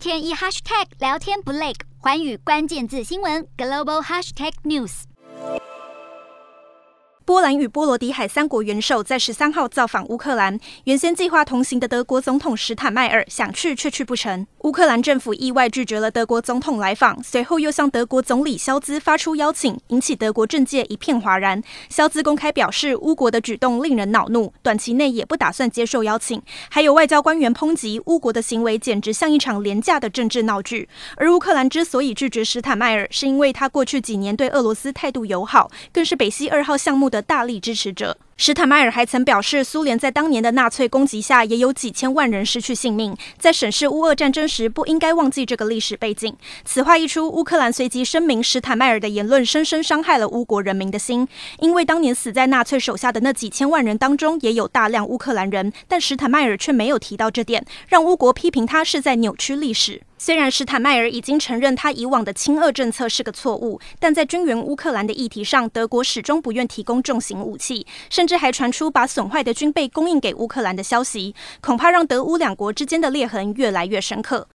天一 hashtag 聊天不累，环宇关键字新闻 global hashtag news。波兰与波罗的海三国元首在十三号造访乌克兰，原先计划同行的德国总统史坦迈尔想去却去不成。乌克兰政府意外拒绝了德国总统来访，随后又向德国总理肖兹发出邀请，引起德国政界一片哗然。肖兹公开表示，乌国的举动令人恼怒，短期内也不打算接受邀请。还有外交官员抨击乌国的行为简直像一场廉价的政治闹剧。而乌克兰之所以拒绝史坦迈尔，是因为他过去几年对俄罗斯态度友好，更是北溪二号项目的大力支持者。史坦迈尔还曾表示，苏联在当年的纳粹攻击下，也有几千万人失去性命。在审视乌俄战争时，不应该忘记这个历史背景。此话一出，乌克兰随即声明，史坦迈尔的言论深深伤害了乌国人民的心，因为当年死在纳粹手下的那几千万人当中，也有大量乌克兰人，但史坦迈尔却没有提到这点，让乌国批评他是在扭曲历史。虽然施坦迈尔已经承认他以往的亲俄政策是个错误，但在军援乌克兰的议题上，德国始终不愿提供重型武器，甚至还传出把损坏的军备供应给乌克兰的消息，恐怕让德乌两国之间的裂痕越来越深刻。